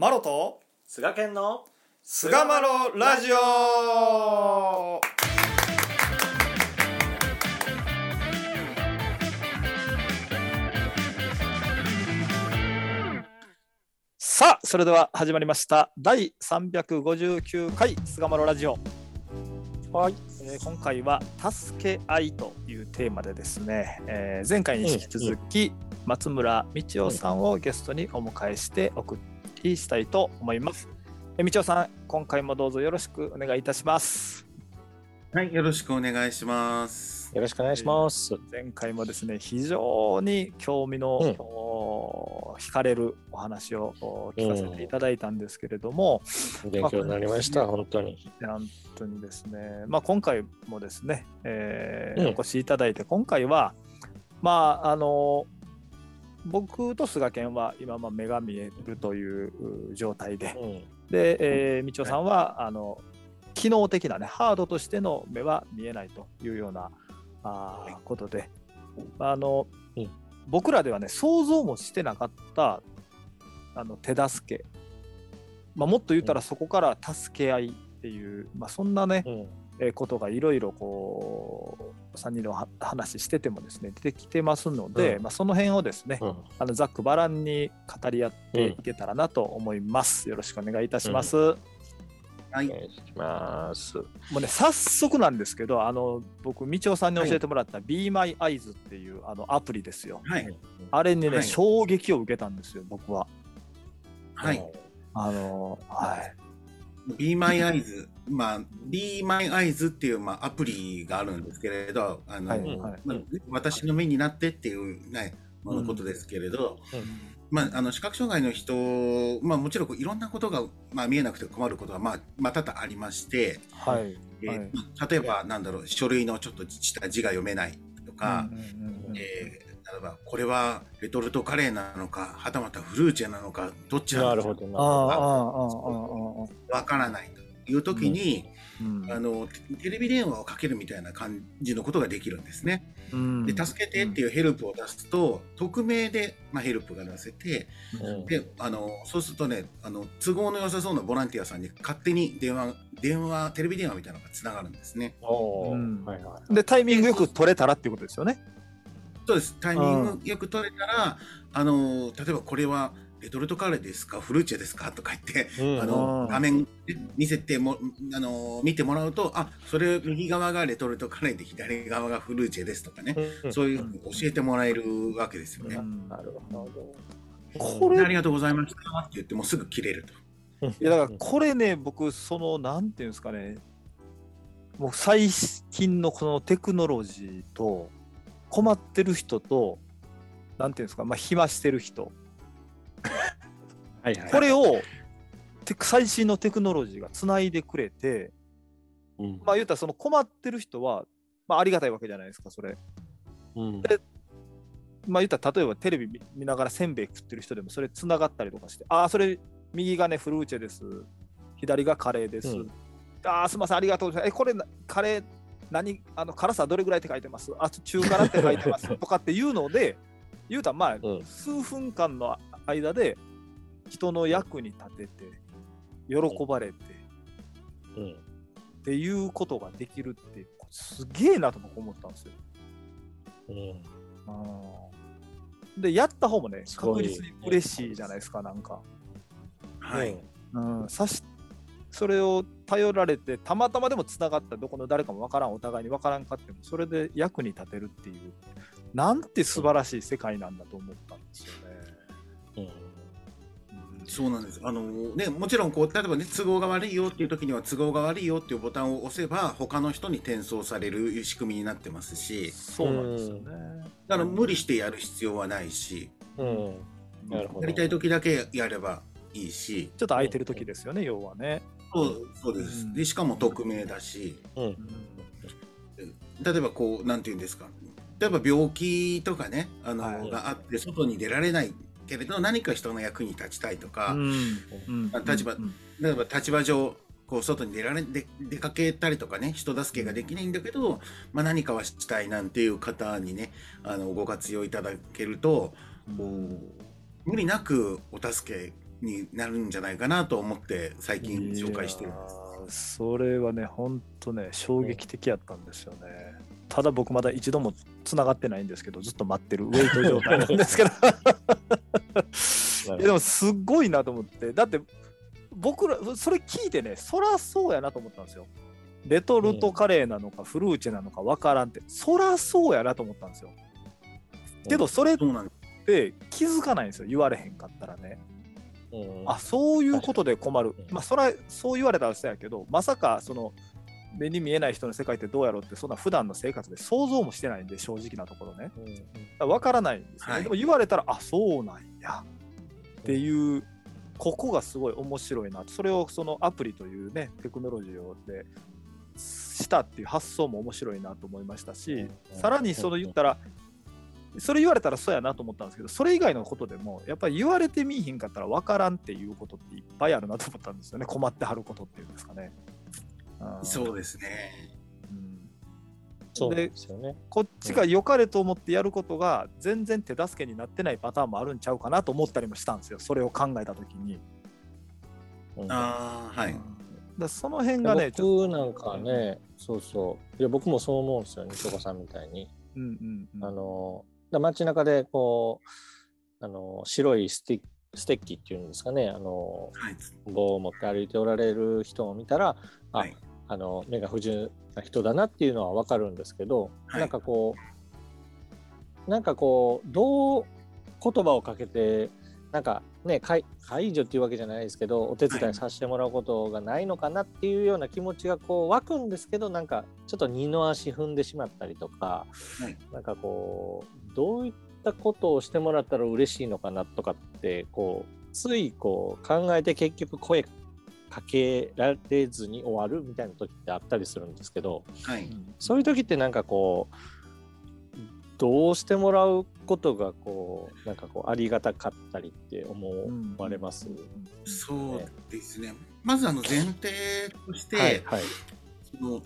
マロと菅健の菅マロラジオ。さあそれでは始まりました。第359回菅マロラジオ。はい。えー今回は「助け合い」というテーマでですね、えー前回に引き続き松村道夫さんをゲストにお迎えしてお送りしたいと思います。えー道夫さん今回もどうぞよろしくお願いいたします。はい、よろしくお願いします。よろしくお願いします。前回もですね非常に興味の、うんお惹かれるお話をお聞かせていただいたんですけれども、勉強になりました、本当に。本当にですね、まあ、今回もですね、えーうんお越しいただいて今回はまああの僕と菅健は今まあ目が見えるというう状態で。うん。で、えー、道夫さんは、あの機能的なねハードとしての目は見えないというようなあーことで。あの、うん。僕らではね想像もしてなかったあの手助け、まあ、もっと言ったらそこから助け合いっていう、まあ、そんなね、うん。えーことがいろいろこう3人のは話しててもですね出てきてますので、うんまあ、その辺をですね、うん。あのざっくばらんに語り合っていけたらなと思います。よろしくお願いいたします。もはいお、願いします。うね早速なんですけどあの僕道夫さんに教えてもらった「Be My Eyes」っていうあのアプリですよ。はい、あれにね、はい衝撃を受けたんですよ僕は。はい。あのはい。Be My Eyes、まあ、Be My Eyes っていう、まあ、アプリがあるんですけれど、あの、はいはい。まあ、私の目になってっていう、ね、ものことですけれど、うん。うん、まあ、あの視覚障害の人、まあ、もちろんいろんなことが、まあ、見えなくて困ることは、まあ、まあ、多々ありまして、はい、えーまあ、例えば、なんだろう、書類のちょっとした字が読めないとか、えー例えばこれはレトルトカレーなのかはたまたフルーチェなのかどっちなのか分からないと。いう時に、うん。あのテテレビ電話をかけるみたいな感じのことができるんですね。うん。で助けてっていうヘルプを出すと、匿名で、まあ、ヘルプが出せてうん。であのそうするとねあの都合の良さそうなボランティアさんに勝手に電話電話テレビ電話みたいなのがつながるんですね。でタイミングよく取れたらっていうことですよね。そうです。タイミングよく取れたらあの例えばこれはレトルトカレーですか？フルーチェですか？とか言ってうん。あのうん。画面見せてもあの見てもらうとあそれ右側がレトルトカレーで左側がフルーチェですとかね、うん。そういうふうに教えてもらえるわけですよね。うん。なるほど。これでありがとうございましたって言ってもうすぐ切れると。いやだからこれね僕そのなんていうんですかね。もう最近のこのテクノロジーと困ってる人となんていうんですかまあ暇してる人はいはい。これを最新のテクノロジーがつないでくれてうん、まあ言うたらその困ってる人はまあありがたいわけじゃないですかそれ。うん。まあ言ったら例えばテレビ見見ながらせんべい食ってる人でもそれつながったりとかしてああそれ右がねフルーチェです。左がカレーです、うん。ああすみませんありがとうございます。えこれなカレー何あの辛さどれぐらいって書いてます？あ中辛って書いてます。とかっていうので言うたらまあ、うん。数分間の間で人の役に立てて喜ばれて、うん。っていうことができるってすげえなと僕思ったんですよ。うん。でやった方もね確実に嬉しいじゃないですかなんか。はい。うん、さしそれを頼られてたまたまでもつながったどこの誰かもわからんお互いにわからんかってもそれで役に立てるっていうなんて素晴らしい世界なんだと思ったんですよね。うん。そうなんです。あのね、もちろんこう例えばね都合が悪いよっていう時には都合が悪いよっていうボタンを押せば他の人に転送される仕組みになってますし、そうなんですよね。だから無理してやる必要はないし、うん。なるほど。やりたい時だけやればいいし、ちょっと空いてる時ですよね要はね。そうそうです。うんでしかも匿名だし、うん。例えばこうなんていうんですか。例えば病気とかね、あの、はいがあって外に出られないけれど何か人の役に立ちたいとか、立場うん例えば立場上こう外に出られで出かけたりとかね人助けができないんだけど、まあ、何かはしたいなんていう方にねあのご活用いただけるとこう無理なくお助けになるんじゃないかなと思って最近紹介してるんです。それはね本当ね衝撃的やったんですよね、ただ僕まだ一度もつながってないんですけどずっと待ってる ウェイト状態なんですけど。いやでもすっごいなと思って。だって僕らそれ聞いてねそらそうやなと思ったんですよ。レトルトカレーなのかフルーチェなのかわからんって。そらそうやなと思ったんですよ。けどそれって気づかないんですよ。言われへんかったらね。うん。あそういうことで困る。うん。まあそらそう言われたらそうやけどまさかその目に見えない人の世界ってどうやろうってそんな普段の生活で想像もしてないんで正直なところね。うんわからないんですよね、はい。でも言われたらあそうなんやっていうここがすごい面白いなそれをそのアプリというねテクノロジーをでしたっていう発想も面白いなと思いましたし、うんさらにその言ったら、それ言われたらそうやなと思ったんですけどそれ以外のことでもやっぱり言われてみいひんかったら分からんっていうことっていっぱいあるなと思ったんですよね。困ってはることっていうんですかね。そうですね。うんそうですよね。こっちが良かれと思ってやることが全然手助けになってないパターンもあるんちゃうかなと思ったりもしたんですよそれを考えた時に。うんああ、はい。だその辺がねちょっ僕なんかね、そうそう。いや、僕もそう思うんですよ、西岡さんみたいに。と、うんうんうん、あの、だ街中でこう、あの、白いスティステッキっていうんですかね、あの、はい。棒を持って歩いておられる人を見たら、あ、はいあの、目が不自由な人だなっていうのはわかるんですけど、はい。なんかこう、なんかこう、どう言葉をかけて、なんかね、解解除っていうわけじゃないですけど、お手伝いさせてもらうことがないのかなっていうような気持ちがこう湧くんですけど、なんかちょっと二の足踏んでしまったりとか、はい。なんかこう、どういったことをしてもらったら嬉しいのかなとかって、こう、ついこう考えて結局声かけられずに終わるみたいな時ってあったりするんですけど、はい。うんそういう時ってなんかこう、どうしてもらうことがこう、なんかこう、ありがたかったりって思われます。そうですね。まずあの前提として、はい、はい。その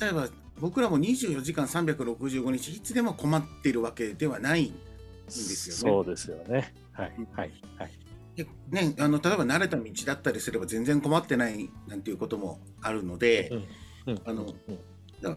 例えば僕らも24時間365日いつでも困っているわけではないんですよね。そうですよね。はい、はい、はい。でね、あの例えば慣れた道だったりすれば全然困ってないなんていうこともあるので、うんあのうん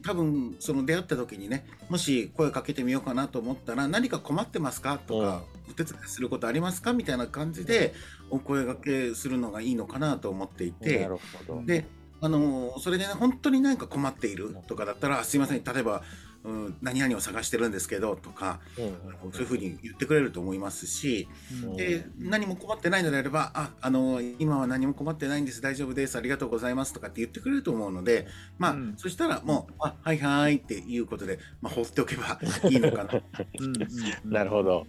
多分その出会った時にねもし声かけてみようかなと思ったら何か困ってますかとか、お手伝いすることありますかみたいな感じでお声掛けするのがいいのかなと思っていて。なるほど。であのそれでね本当に何か困っているとかだったら「すいません例えば、うん、何々を探してるんですけど」とかうんそういうふうに言ってくれると思いますしうんで何も困ってないのであれば「ああの今は何も困ってないんです大丈夫ですありがとうございます」とかって言ってくれると思うのでまあ、うんそしたらもう「あはいはい」っていうことで、まあ、放っておけばいいのかな。うんうんうん なるほど。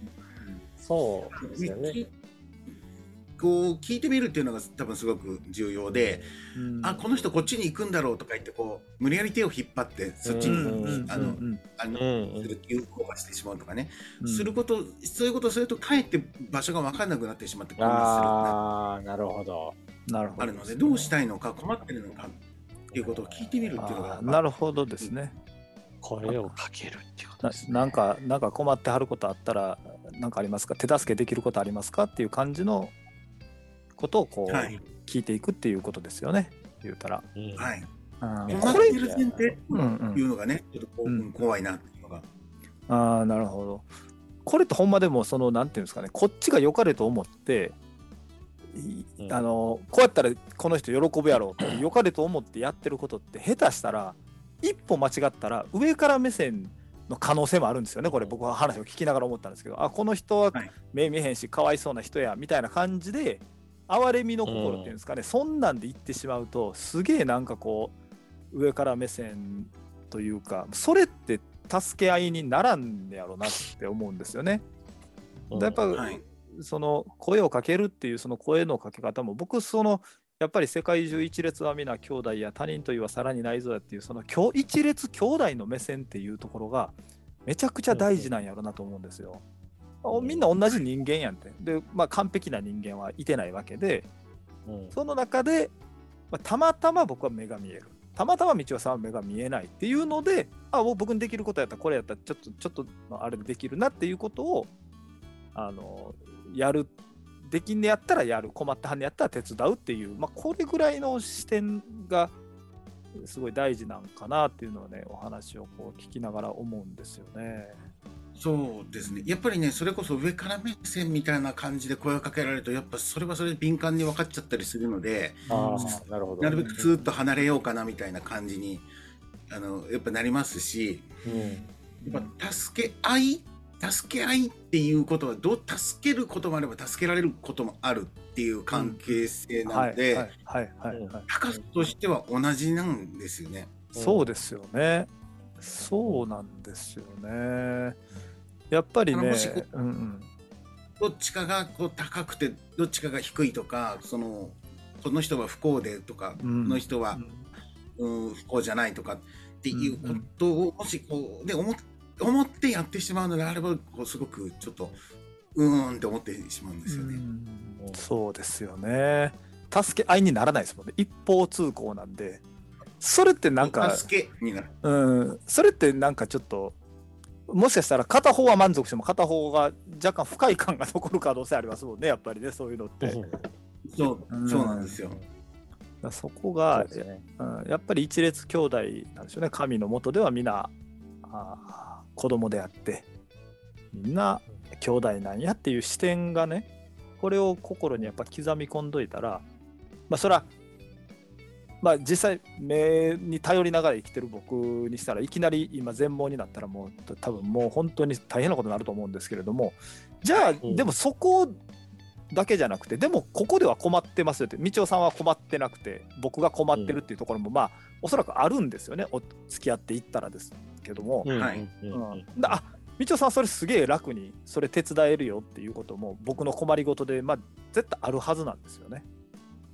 そうですよね。こう聞いてみるっていうのが多分すごく重要で、うん。あこの人こっちに行くんだろうとか言ってこう無理やり手を引っ張ってそっちに、うん。うん。あの、うん。あのうん。する有効化してしまうとかね、うん。することそういうことをするとかえって場所が分からなくなってしまって混乱するああ、なるほど。なるほど。あるのでどうしたいのか困ってるのかっていうことを聞いてみるっていうのがなるほどですね。声をかけるっていうことなですね。なんか、なんか困ってはることあったら、なんかありますか？手助けできることありますか？っていう感じのことをこう、はい。聞いていくっていうことですよね。言うたら。うん。はい。あー困ってる前提ってうん。うんいうのがねちょっとこううん。怖いなっていうのが。あーなるほど。これってほんまでもそのなんていうんですかね。こっちが良かれと思っていうん。あのこうやったらこの人喜ぶやろうと 良かれと思ってやってることって下手したら一歩間違ったら上から目線の可能性もあるんですよね。これ僕は話を聞きながら思ったんですけどあこの人ははい。目見えへんしかわいそうな人やみたいな感じで哀れみの心っていうんですかね、そんなんで言ってしまうとすげえなんかこう上から目線というかそれって助け合いにならんねやろなって思うんですよね。うんやっぱ、はいその声をかけるっていうその声のかけ方も僕そのやっぱり世界中一列は皆兄弟や他人というはさらにないぞやっていうその兄一列兄弟の目線っていうところがめちゃくちゃ大事なんやろなと思うんですよ。うんみんな同じ人間やんって。で、まあ、完璧な人間はいてないわけでうんその中で、まあ、たまたま僕は目が見える。たまたま道夫さんは目が見えないっていうので、あ、僕にできることやったら、これやったら、ちょっと、ちょっとのあれでできるなっていうことを、あの、やるっできんねやったらやる困ったはんねやったら手伝うっていう、まあ、これぐらいの視点がすごい大事なんかなっていうのはねお話をこう聞きながら思うんですよね。そうですね。やっぱりね、それこそ上から目線みたいな感じで声をかけられると、やっぱそれはそれで敏感に分かっちゃったりするので、ああ、なるほど。なるべくずっと離れようかなみたいな感じに、あの、やっぱなりますし、うん。やっぱ助け合い助け合いっていうことはどう助けることもあれば助けられることもあるっていう関係性なので、はいはいはいはい、高さとしては同じなんですよね。そうですよね。そうなんですよね。やっぱりねうんうん、どっちかがこう高くてどっちかが低いとかそのこの人は不幸でとか、うんこの人は、うん、不幸じゃないとかっていうことをもしこうで思っ思ってやってしまうのであればこうすごくちょっとうーんって思ってしまうんですよね。うんそうですよね。助け合いにならないですもんね。一方通行なんで。それってなんか、助けになる。うん、それってなんかちょっと、もしかしたら片方は満足しても片方が若干不快感が残る可能性ありますもんね、やっぱりね、そういうのって。そううんそうなんですよ。らそこそがね。うんやっぱり一列兄弟なんでしょうね神のもとでは皆あー子供であってみんな兄弟なんやっていう視点がねこれを心にやっぱ刻み込んどいたらまあそれはまあ実際目に頼りながら生きてる僕にしたらいきなり今全盲になったらもう多分もう本当に大変なことになると思うんですけれどもじゃあん。でもそこだけじゃなくてでもここでは困ってますよって道夫さんは困ってなくて僕が困ってるっていうところもまあおそらくあるんですよねお付き合っていったらですけども、うん。はい。うん。あ道夫さんそれすげえ楽にそれ手伝えるよっていうことも僕の困りごとでまあ絶対あるはずなんですよね。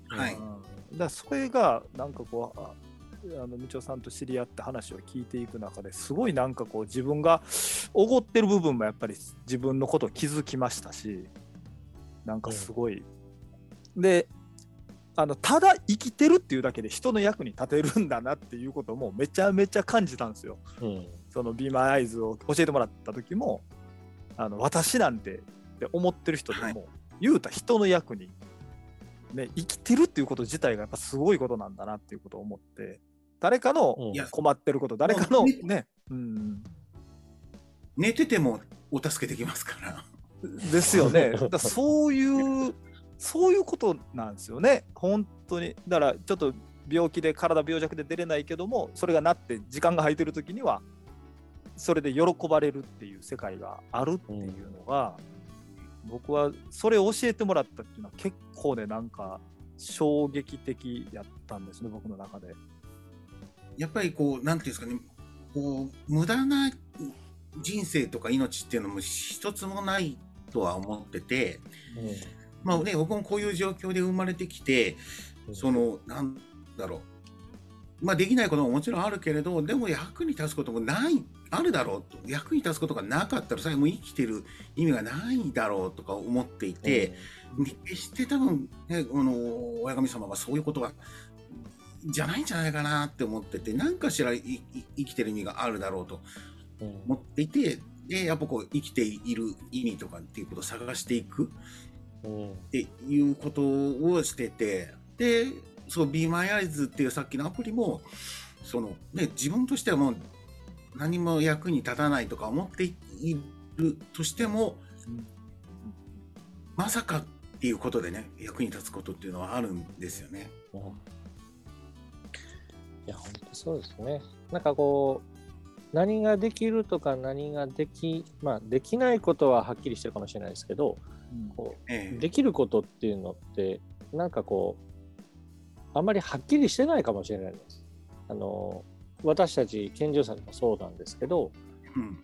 はい。うんだそれがなんかこうああの道夫さんと知り合って話を聞いていく中ですごいなんかこう自分がおごってる部分もやっぱり自分のことを気づきましたしなんかすごい、であのただ生きてるっていうだけで人の役に立てるんだなっていうこともめちゃめちゃ感じたんですよ。うん。そのビーマーアイズを教えてもらった時もあの私なんてって思ってる人でも、はい。言うた人の役に、ね、生きてるっていうこと自体がやっぱすごいことなんだなっていうことを思って誰かの困ってること誰かのね。ね、うん、寝ててもお助けできますから。ですよね。だからそういうそういうことなんですよね。本当に。だからちょっと病気で体病弱で出れないけどもそれがなって時間が空いてる時にはそれで喜ばれるっていう世界があるっていうのが、僕はそれを教えてもらったっていうのは結構ねなんか衝撃的やったんですね僕の中で。やっぱりこう、なんていうんですかね、こう、無駄な人生とか命っていうのも一つもないとは思ってて、まあね、僕もこういう状況で生まれてきて、その、なんだろう。まあ、できないことももちろんあるけれど、でも役に立つこともない、あるだろうと。役に立つことがなかったら、それはもう生きてる意味がないだろうとか思っていて、で決して多分、ね、この親神様はそういうことはじゃないんじゃないかなって思ってて何かしらいい生きてる意味があるだろうとうん。思っていてでやっぱこう生きている意味とかっていうことを探していくうん。っていうことをしててでそう Be My Eyes っていうさっきのアプリもその、ね、自分としてはもう何も役に立たないとか思っているとしてもまさかっていうことでね役に立つことっていうのはあるんですよね。うんいや、本当そうですね。なんかこう、何ができるとか何ができ、まあ、できないことははっきりしてるかもしれないですけど、こええうできることっていうのって、なんかこう、あんまりはっきりしてないかもしれないです。あの、私たち健常者でもそうなんですけど、うん。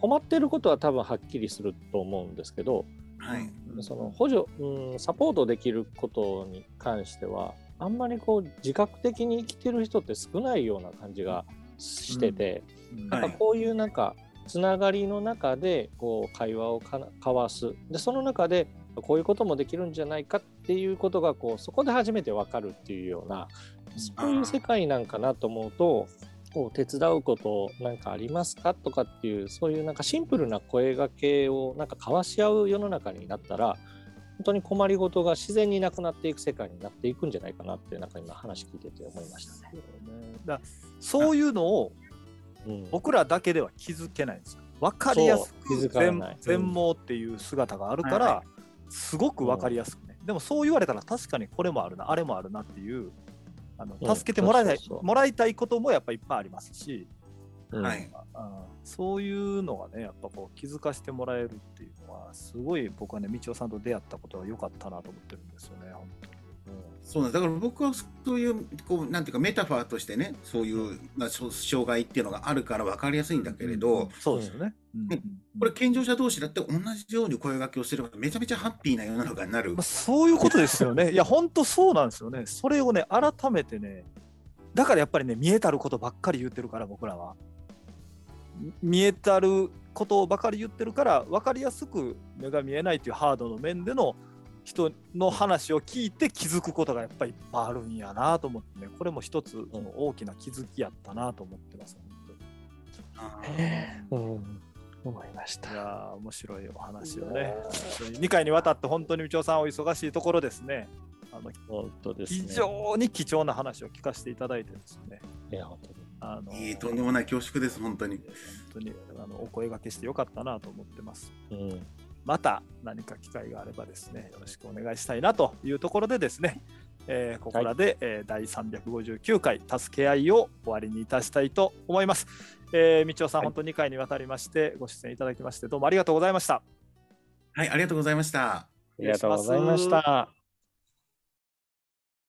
困ってることは多分はっきりすると思うんですけど、はい。その補助、うん、サポートできることに関してはあんまりこう自覚的に生きてる人って少ないような感じがしてて、うん。なん。かこういうなんかつながりの中でこう会話を交わす。でその中でこういうこともできるんじゃないかっていうことがこうそこで初めて分かるっていうようなそういう世界なんかなと思うとこう手伝うことなんかありますかとかっていう。そういうなんかシンプルな声がけをなんか交わし合う世の中になったら本当に困りごとが自然になくなっていく世界になっていくんじゃないかなってなん。か今話聞いてて思いましたね。だそう。いうのをうん、僕らだけでは気づけないんですよ。分かりやすく全全盲っていう姿があるから、はすごく分かりやすくね、でもそう言われたら確かにこれもあるなあれもあるなっていうあのうん助けてもらいたい、もらいたいこともやっぱいっぱいありますし、うん。はい。あそういうのがねやっぱこう気づかせてもらえるっていうのはすごい僕はね道夫さんと出会ったことは良かったなと思ってるんですよね本当に。そうなんだから僕はそういうこうなんていうかメタファーとしてねそういう、まあ、障害っていうのがあるから分かりやすいんだけれど、そうですよね。うんねこれ健常者同士だって同じように声掛けをすればめちゃめちゃハッピーな世の中になるまあ、。そういうことですよね。いや、本当そうなんですよね。それをね、改めてね、だからやっぱりね、見えたることばっかり言ってるから、僕らは。み見えたることばかり言ってるから、分かりやすく目が見えないというハードの面での人の話を聞いて気づくことがやっぱりいっぱいあるんやなと思ってね、これも一つその大きな気づきやったなと思ってます。本当にあーうん、思いました。いやー面白いお話をね、2回にわたって本当に道夫さんお忙しいところですね。あの本当ですね。非常に貴重な話を聞かせていただいてですね、いや、本当に。あのいいとんでもない恐縮です本当に。本当にあのお声掛けしてよかったなと思ってます。うん。また何か機会があればですね、よろしくお願いしたいなというところでですね、えーここらで、えー第359回「助け合い」を終わりにいたしたいと思います。えー、道夫さん、はい本当2回にわたりましてご出演いただきましてどうもありがとうございました。はいありがとうございました。ありがとうございました。